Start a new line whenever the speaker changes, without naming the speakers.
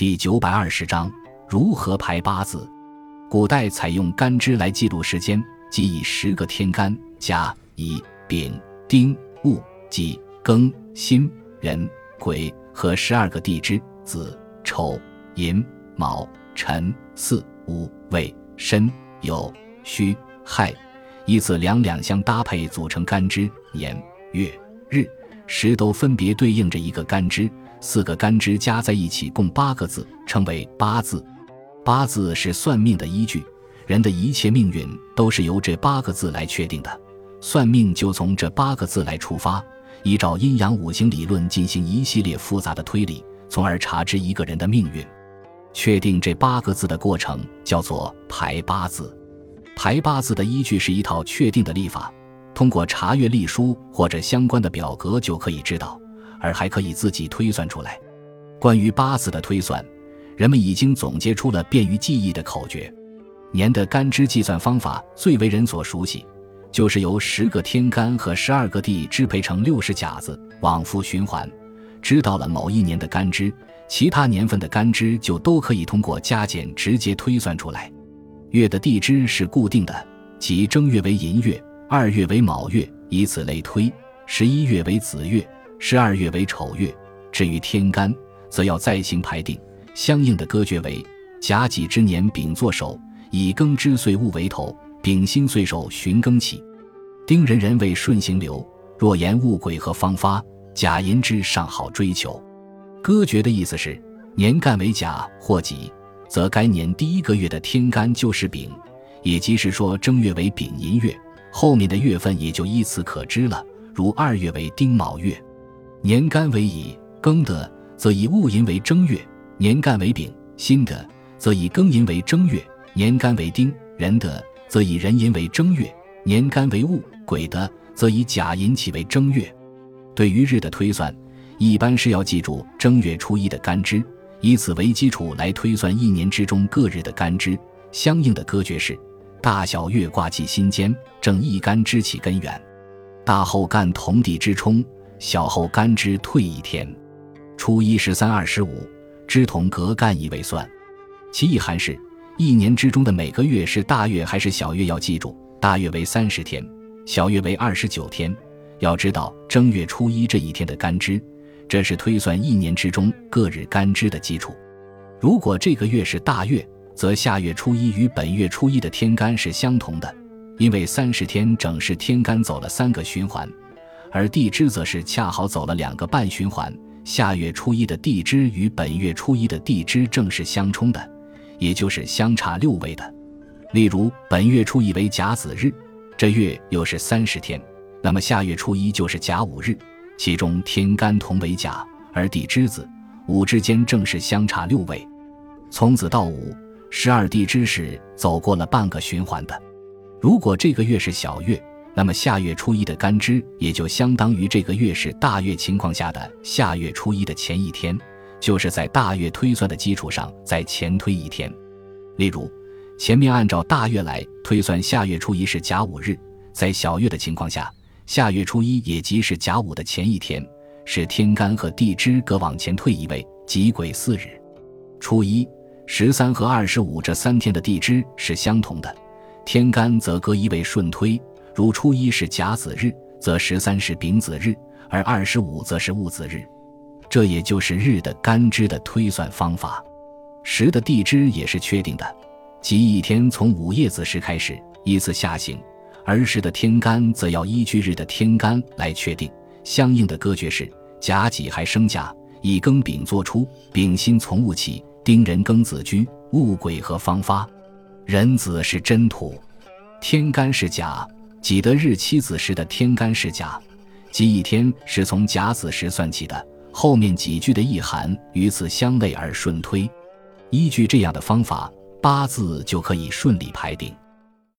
第九百二十章如何排八字。古代采用干支来记录时间，即以十个天干甲、乙、丙、丁、戊、己、庚、辛、壬、癸和十二个地支子、丑、寅、卯、辰、巳、午、未、申、酉、戌、亥，依次两两相搭配组成干支，年、月、日、时都分别对应着一个干支。四个干支加在一起共八个字，称为八字。八字是算命的依据，人的一切命运都是由这八个字来确定的。算命就从这八个字来出发，依照阴阳五行理论进行一系列复杂的推理，从而查知一个人的命运。确定这八个字的过程叫做排八字。排八字的依据是一套确定的历法，通过查阅历书或者相关的表格就可以知道。而还可以自己推算出来。关于八字的推算，人们已经总结出了便于记忆的口诀。年的干支计算方法最为人所熟悉，就是由十个天干和十二个地支配成六十甲子，往复循环。知道了某一年的干支，其他年份的干支就都可以通过加减直接推算出来。月的地支是固定的，即正月为寅月，二月为卯月，以此类推。十一月为子月。十二月为丑月，至于天干，则要再行排定。相应的歌诀为：甲己之年丙作首，乙庚之岁戊为头，丙辛岁首旬庚起，丁壬壬为顺行流。若言戊癸和方发，甲寅之上好追求。歌诀的意思是：年干为甲或己，则该年第一个月的天干就是丙，也即是说正月为丙寅月，后面的月份也就依此可知了。如二月为丁卯月。年干为乙庚的，则以戊寅为正月；年干为丙辛的，则以庚寅为正月；年干为丁壬的，则以壬寅为正月；年干为戊癸的，则以甲寅起为正月。对于日的推算，一般是要记住正月初一的干支，以此为基础来推算一年之中各日的干支。相应的歌诀是：大小月挂记心间，正一干支起根源；大后干同地之冲。小后干支退一天，初一十三二十五，支同隔干一为算。其意涵是：一年之中的每个月是大月还是小月，要记住。大月为三十天，小月为二十九天。要知道正月初一这一天的干支，这是推算一年之中各日干支的基础。如果这个月是大月，则下月初一与本月初一的天干是相同的，因为三十天整是天干走了三个循环。而地支则是恰好走了两个半循环，下月初一的地支与本月初一的地支正是相冲的，也就是相差六位的。例如，本月初一为甲子日，这月又是三十天，那么下月初一就是甲午日，其中天干同为甲，而地支子午之间正是相差六位。从子到午，十二地支是走过了半个循环的。如果这个月是小月。那么下月初一的干支也就相当于这个月是大月情况下的下月初一的前一天，就是在大月推算的基础上再前推一天。例如，前面按照大月来推算下月初一是甲午日，在小月的情况下，下月初一也即是甲午的前一天，是天干和地支各往前退一位，即癸巳日。初一、十三和二十五这三天的地支是相同的，天干则各一位顺推。如初一是甲子日，则十三是丙子日，而二十五则是戊子日。这也就是日的干支的推算方法。时的地支也是确定的，即一天从午夜子时开始依次下行，而时的天干则要依据日的天干来确定。相应的歌诀是：甲己还生甲，乙庚丙作出，丙辛从戊起，丁壬庚子居，戊癸合方发。壬子是真土，天干是甲。己得日七子时的天干是甲，即一天是从甲子时算起的。后面几句的意涵与此相类而顺推，依据这样的方法，八字就可以顺利排定。